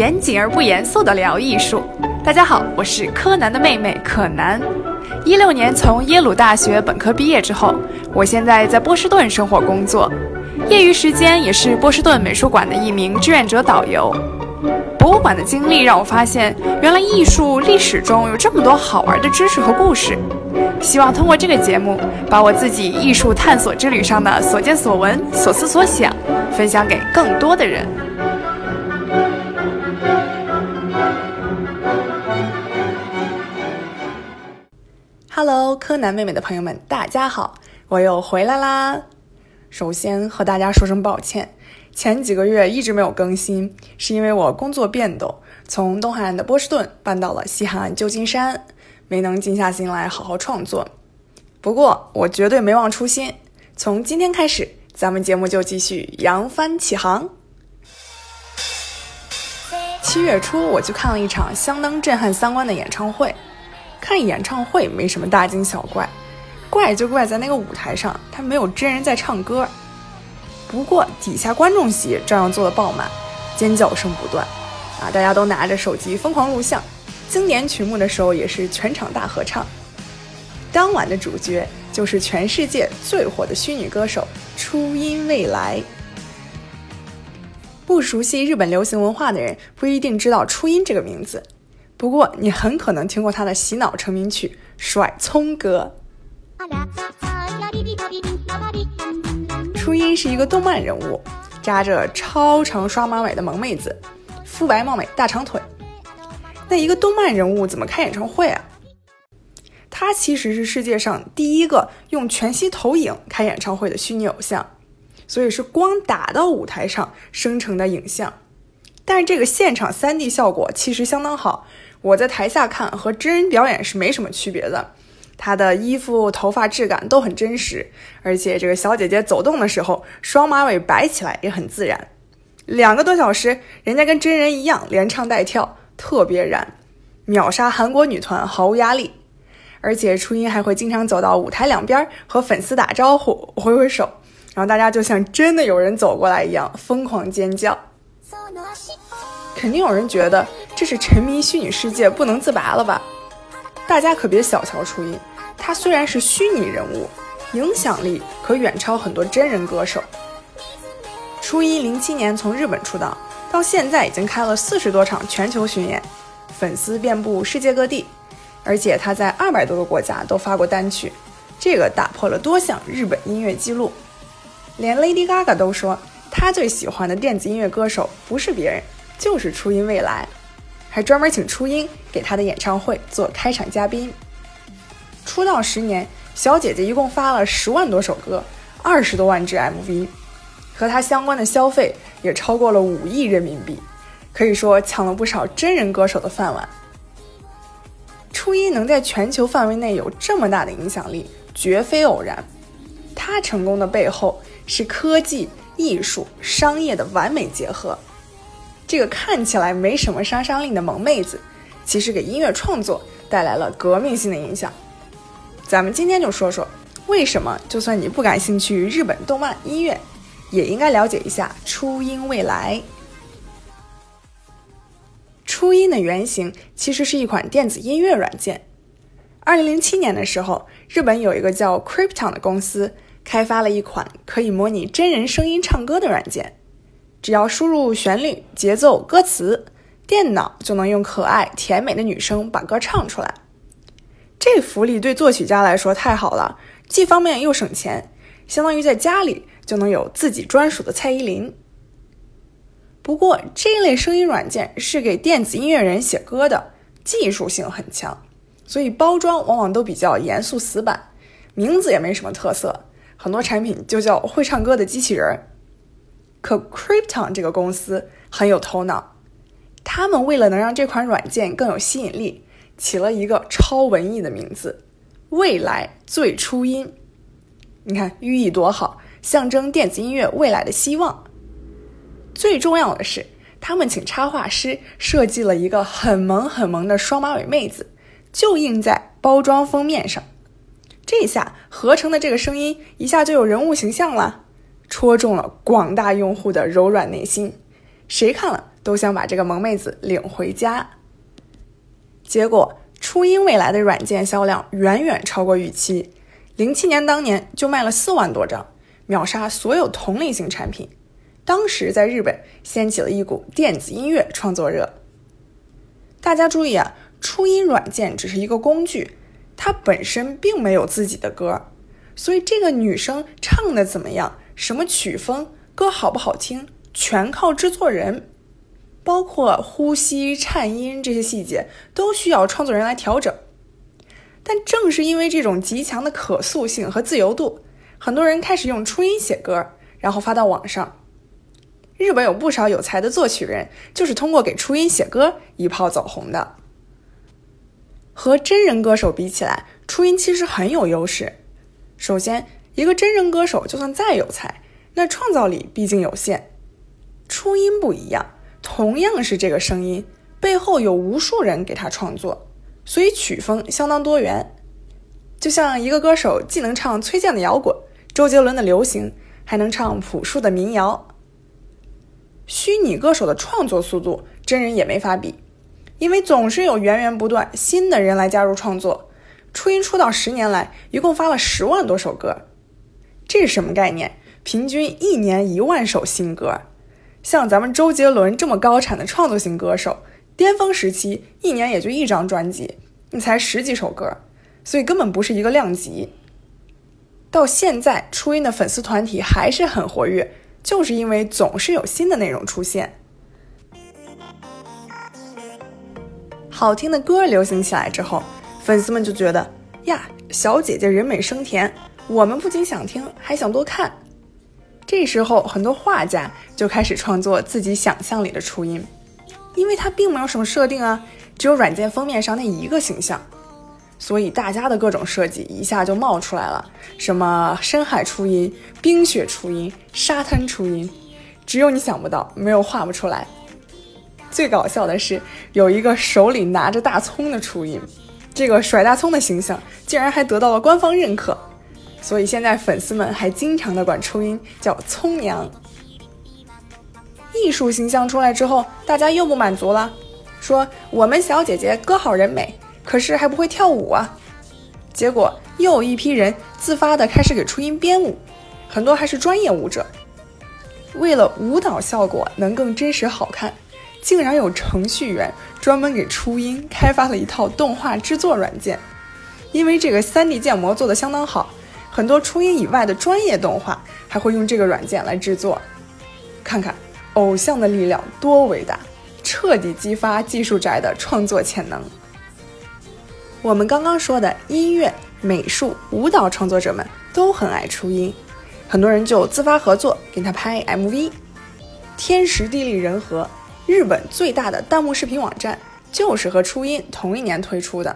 严谨而不严肃的聊艺术。大家好，我是柯南的妹妹可南。一六年从耶鲁大学本科毕业之后，我现在在波士顿生活工作，业余时间也是波士顿美术馆的一名志愿者导游。博物馆的经历让我发现，原来艺术历史中有这么多好玩的知识和故事。希望通过这个节目，把我自己艺术探索之旅上的所见所闻、所思所想，分享给更多的人。Hello，柯南妹妹的朋友们，大家好，我又回来啦。首先和大家说声抱歉。前几个月一直没有更新，是因为我工作变动，从东海岸的波士顿搬到了西海岸旧金山，没能静下心来好好创作。不过我绝对没忘初心，从今天开始，咱们节目就继续扬帆起航。七月初，我去看了一场相当震撼三观的演唱会。看演唱会没什么大惊小怪，怪就怪在那个舞台上，他没有真人在唱歌。不过底下观众席照样坐得爆满，尖叫声不断，啊，大家都拿着手机疯狂录像。经典曲目的时候也是全场大合唱。当晚的主角就是全世界最火的虚拟歌手初音未来。不熟悉日本流行文化的人不一定知道初音这个名字，不过你很可能听过他的洗脑成名曲《甩葱歌》。初音是一个动漫人物，扎着超长双马尾的萌妹子，肤白貌美，大长腿。那一个动漫人物怎么开演唱会啊？他其实是世界上第一个用全息投影开演唱会的虚拟偶像，所以是光打到舞台上生成的影像。但是这个现场 3D 效果其实相当好，我在台下看和真人表演是没什么区别的。她的衣服、头发质感都很真实，而且这个小姐姐走动的时候，双马尾摆起来也很自然。两个多小时，人家跟真人一样，连唱带跳，特别燃，秒杀韩国女团毫无压力。而且初音还会经常走到舞台两边和粉丝打招呼，挥挥手，然后大家就像真的有人走过来一样，疯狂尖叫。肯定有人觉得这是沉迷虚拟世界不能自拔了吧？大家可别小瞧初音。他虽然是虚拟人物，影响力可远超很多真人歌手。初一零七年从日本出道，到现在已经开了四十多场全球巡演，粉丝遍布世界各地，而且他在二百多个国家都发过单曲，这个打破了多项日本音乐记录。连 Lady Gaga 都说，他最喜欢的电子音乐歌手不是别人，就是初音未来，还专门请初音给他的演唱会做开场嘉宾。出道十年，小姐姐一共发了十万多首歌，二十多万支 MV，和她相关的消费也超过了五亿人民币，可以说抢了不少真人歌手的饭碗。初音能在全球范围内有这么大的影响力，绝非偶然。她成功的背后是科技、艺术、商业的完美结合。这个看起来没什么杀伤力的萌妹子，其实给音乐创作带来了革命性的影响。咱们今天就说说，为什么就算你不感兴趣日本动漫音乐，也应该了解一下初音未来。初音的原型其实是一款电子音乐软件。二零零七年的时候，日本有一个叫 Krypton 的公司开发了一款可以模拟真人声音唱歌的软件，只要输入旋律、节奏、歌词，电脑就能用可爱甜美的女声把歌唱出来。这福利对作曲家来说太好了，既方便又省钱，相当于在家里就能有自己专属的蔡依林。不过这类声音软件是给电子音乐人写歌的，技术性很强，所以包装往往都比较严肃死板，名字也没什么特色，很多产品就叫会唱歌的机器人。可 Krypton 这个公司很有头脑，他们为了能让这款软件更有吸引力。起了一个超文艺的名字“未来最初音”，你看寓意多好，象征电子音乐未来的希望。最重要的是，他们请插画师设计了一个很萌很萌的双马尾妹子，就印在包装封面上。这下合成的这个声音一下就有人物形象了，戳中了广大用户的柔软内心，谁看了都想把这个萌妹子领回家。结果，初音未来的软件销量远远超过预期，零七年当年就卖了四万多张，秒杀所有同类型产品。当时在日本掀起了一股电子音乐创作热。大家注意啊，初音软件只是一个工具，它本身并没有自己的歌，所以这个女生唱的怎么样，什么曲风，歌好不好听，全靠制作人，包括呼吸、颤音这些细节都需要创作人来调整。但正是因为这种极强的可塑性和自由度，很多人开始用初音写歌，然后发到网上。日本有不少有才的作曲人，就是通过给初音写歌一炮走红的。和真人歌手比起来，初音其实很有优势。首先，一个真人歌手就算再有才，那创造力毕竟有限。初音不一样，同样是这个声音，背后有无数人给他创作，所以曲风相当多元。就像一个歌手既能唱崔健的摇滚、周杰伦的流行，还能唱朴树的民谣。虚拟歌手的创作速度，真人也没法比，因为总是有源源不断新的人来加入创作。初音出道十年来，一共发了十万多首歌，这是什么概念？平均一年一万首新歌。像咱们周杰伦这么高产的创作型歌手，巅峰时期一年也就一张专辑，你才十几首歌，所以根本不是一个量级。到现在，初音的粉丝团体还是很活跃。就是因为总是有新的内容出现，好听的歌流行起来之后，粉丝们就觉得呀，小姐姐人美声甜，我们不仅想听，还想多看。这时候，很多画家就开始创作自己想象里的初音，因为它并没有什么设定啊，只有软件封面上那一个形象。所以大家的各种设计一下就冒出来了，什么深海初音、冰雪初音、沙滩初音，只有你想不到，没有画不出来。最搞笑的是，有一个手里拿着大葱的初音，这个甩大葱的形象竟然还得到了官方认可，所以现在粉丝们还经常的管初音叫葱娘。艺术形象出来之后，大家又不满足了，说我们小姐姐歌好人美。可是还不会跳舞啊！结果又有一批人自发的开始给初音编舞，很多还是专业舞者。为了舞蹈效果能更真实好看，竟然有程序员专门给初音开发了一套动画制作软件。因为这个 3D 建模做的相当好，很多初音以外的专业动画还会用这个软件来制作。看看偶像的力量多伟大，彻底激发技术宅的创作潜能。我们刚刚说的音乐、美术、舞蹈创作者们都很爱初音，很多人就自发合作给他拍 MV。天时地利人和，日本最大的弹幕视频网站就是和初音同一年推出的。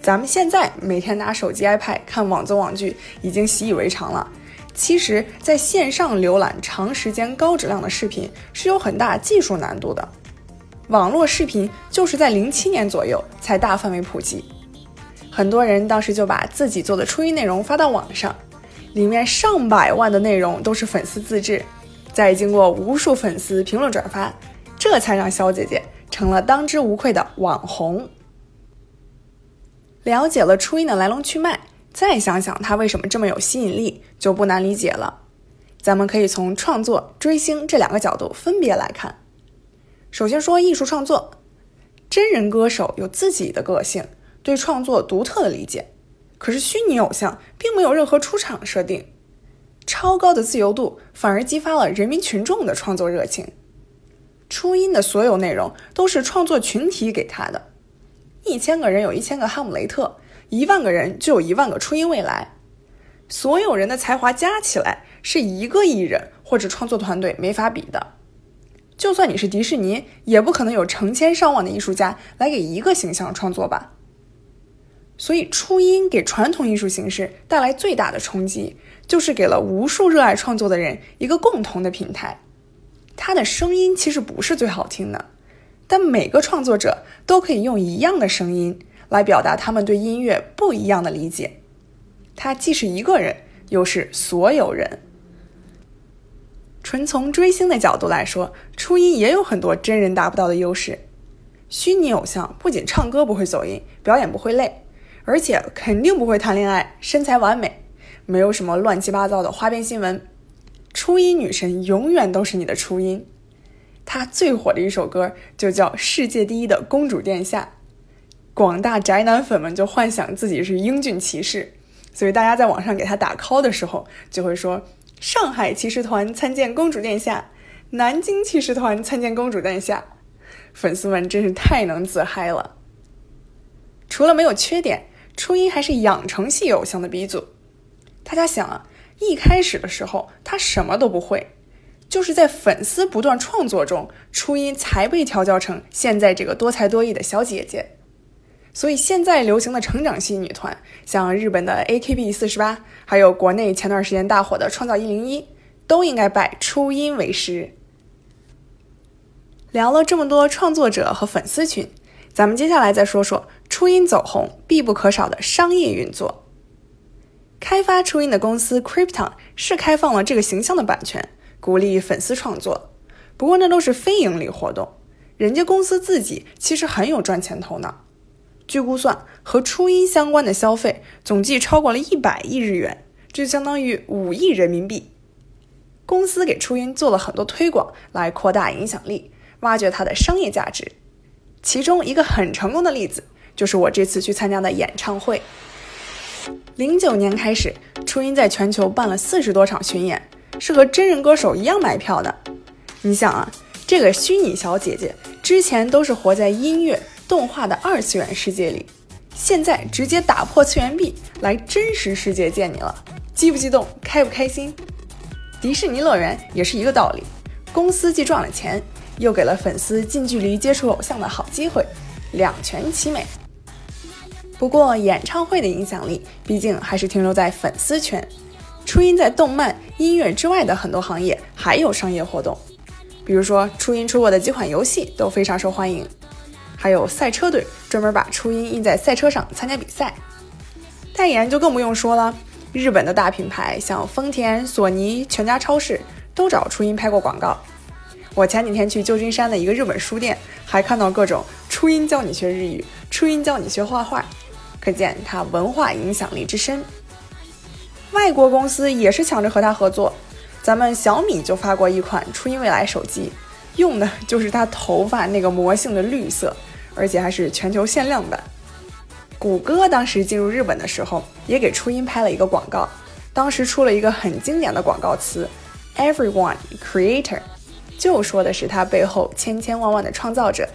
咱们现在每天拿手机、iPad 看网综网剧已经习以为常了，其实在线上浏览长时间高质量的视频是有很大技术难度的。网络视频就是在零七年左右才大范围普及，很多人当时就把自己做的初音内容发到网上，里面上百万的内容都是粉丝自制，再经过无数粉丝评论转发，这才让小姐姐成了当之无愧的网红。了解了初音的来龙去脉，再想想她为什么这么有吸引力，就不难理解了。咱们可以从创作、追星这两个角度分别来看。首先说艺术创作，真人歌手有自己的个性，对创作独特的理解。可是虚拟偶像并没有任何出场设定，超高的自由度反而激发了人民群众的创作热情。初音的所有内容都是创作群体给他的，一千个人有一千个哈姆雷特，一万个人就有一万个初音未来。所有人的才华加起来是一个艺人或者创作团队没法比的。就算你是迪士尼，也不可能有成千上万的艺术家来给一个形象创作吧。所以，初音给传统艺术形式带来最大的冲击，就是给了无数热爱创作的人一个共同的平台。他的声音其实不是最好听的，但每个创作者都可以用一样的声音来表达他们对音乐不一样的理解。他既是一个人，又是所有人。纯从追星的角度来说，初音也有很多真人达不到的优势。虚拟偶像不仅唱歌不会走音，表演不会累，而且肯定不会谈恋爱，身材完美，没有什么乱七八糟的花边新闻。初音女神永远都是你的初音。他最火的一首歌就叫《世界第一的公主殿下》，广大宅男粉们就幻想自己是英俊骑士，所以大家在网上给他打 call 的时候，就会说。上海骑士团参见公主殿下，南京骑士团参见公主殿下，粉丝们真是太能自嗨了。除了没有缺点，初音还是养成系偶像的鼻祖。大家想啊，一开始的时候他什么都不会，就是在粉丝不断创作中，初音才被调教成现在这个多才多艺的小姐姐。所以现在流行的成长系女团，像日本的 AKB 四十八，还有国内前段时间大火的创造一零一，都应该拜初音为师。聊了这么多创作者和粉丝群，咱们接下来再说说初音走红必不可少的商业运作。开发初音的公司 Krypton 是开放了这个形象的版权，鼓励粉丝创作，不过那都是非盈利活动，人家公司自己其实很有赚钱头脑。据估算，和初音相关的消费总计超过了一百亿日元，这就相当于五亿人民币。公司给初音做了很多推广，来扩大影响力，挖掘它的商业价值。其中一个很成功的例子，就是我这次去参加的演唱会。零九年开始，初音在全球办了四十多场巡演，是和真人歌手一样买票的。你想啊，这个虚拟小姐姐之前都是活在音乐。动画的二次元世界里，现在直接打破次元壁来真实世界见你了，激不激动，开不开心？迪士尼乐园也是一个道理，公司既赚了钱，又给了粉丝近距离接触偶像的好机会，两全其美。不过演唱会的影响力毕竟还是停留在粉丝圈，初音在动漫、音乐之外的很多行业还有商业活动，比如说初音出过的几款游戏都非常受欢迎。还有赛车队专门把初音印在赛车上参加比赛，代言就更不用说了。日本的大品牌像丰田、索尼、全家超市都找初音拍过广告。我前几天去旧金山的一个日本书店，还看到各种初音教你学日语、初音教你学画画，可见它文化影响力之深。外国公司也是抢着和他合作，咱们小米就发过一款初音未来手机，用的就是他头发那个魔性的绿色。而且还是全球限量版。谷歌当时进入日本的时候，也给初音拍了一个广告，当时出了一个很经典的广告词：“Everyone Creator”，就说的是他背后千千万万的创造者。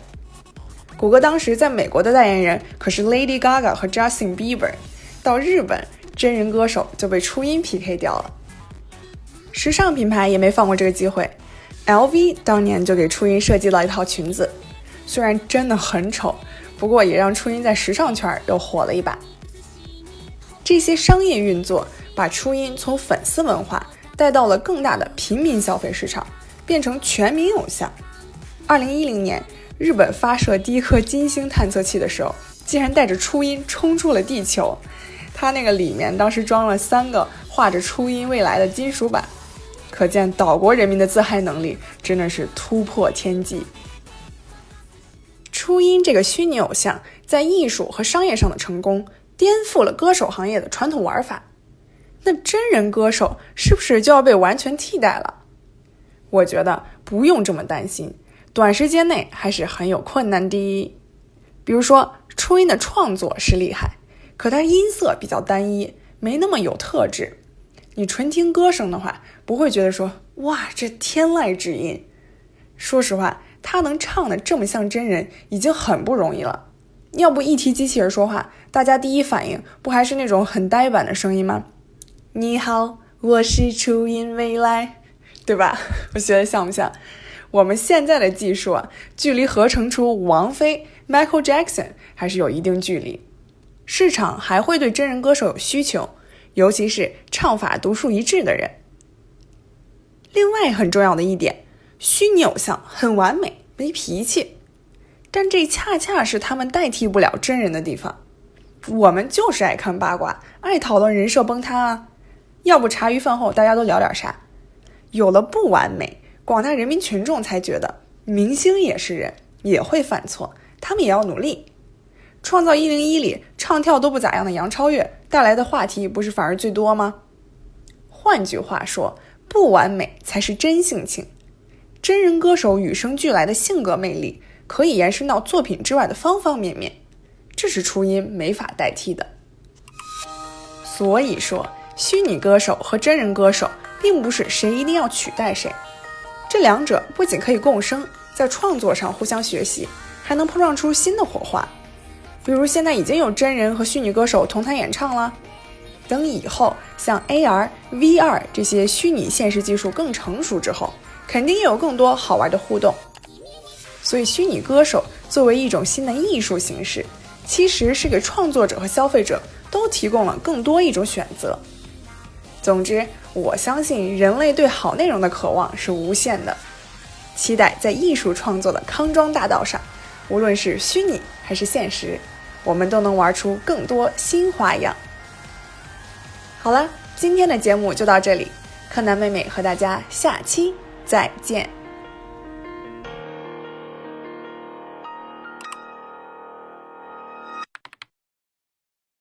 谷歌当时在美国的代言人可是 Lady Gaga 和 Justin Bieber，到日本真人歌手就被初音 PK 掉了。时尚品牌也没放过这个机会，LV 当年就给初音设计了一套裙子。虽然真的很丑，不过也让初音在时尚圈又火了一把。这些商业运作把初音从粉丝文化带到了更大的平民消费市场，变成全民偶像。二零一零年，日本发射第一颗金星探测器的时候，竟然带着初音冲出了地球。它那个里面当时装了三个画着初音未来的金属板，可见岛国人民的自嗨能力真的是突破天际。初音这个虚拟偶像在艺术和商业上的成功，颠覆了歌手行业的传统玩法。那真人歌手是不是就要被完全替代了？我觉得不用这么担心，短时间内还是很有困难的。比如说，初音的创作是厉害，可它音色比较单一，没那么有特质。你纯听歌声的话，不会觉得说哇，这天籁之音。说实话。他能唱的这么像真人，已经很不容易了。要不一提机器人说话，大家第一反应不还是那种很呆板的声音吗？你好，我是初音未来，对吧？我觉得像不像？我们现在的技术啊，距离合成出王菲、Michael Jackson 还是有一定距离。市场还会对真人歌手有需求，尤其是唱法独树一帜的人。另外很重要的一点。虚拟偶像很完美，没脾气，但这恰恰是他们代替不了真人的地方。我们就是爱看八卦，爱讨论人设崩塌啊。要不茶余饭后大家都聊点啥？有了不完美，广大人民群众才觉得明星也是人，也会犯错，他们也要努力。创造一零一里唱跳都不咋样的杨超越带来的话题不是反而最多吗？换句话说，不完美才是真性情。真人歌手与生俱来的性格魅力，可以延伸到作品之外的方方面面，这是初音没法代替的。所以说，虚拟歌手和真人歌手并不是谁一定要取代谁，这两者不仅可以共生，在创作上互相学习，还能碰撞出新的火花。比如现在已经有真人和虚拟歌手同台演唱了，等以后像 AR、VR 这些虚拟现实技术更成熟之后，肯定又有更多好玩的互动。所以，虚拟歌手作为一种新的艺术形式，其实是给创作者和消费者都提供了更多一种选择。总之，我相信人类对好内容的渴望是无限的，期待在艺术创作的康庄大道上，无论是虚拟还是现实。我们都能玩出更多新花样。好了，今天的节目就到这里，柯南妹妹和大家下期再见。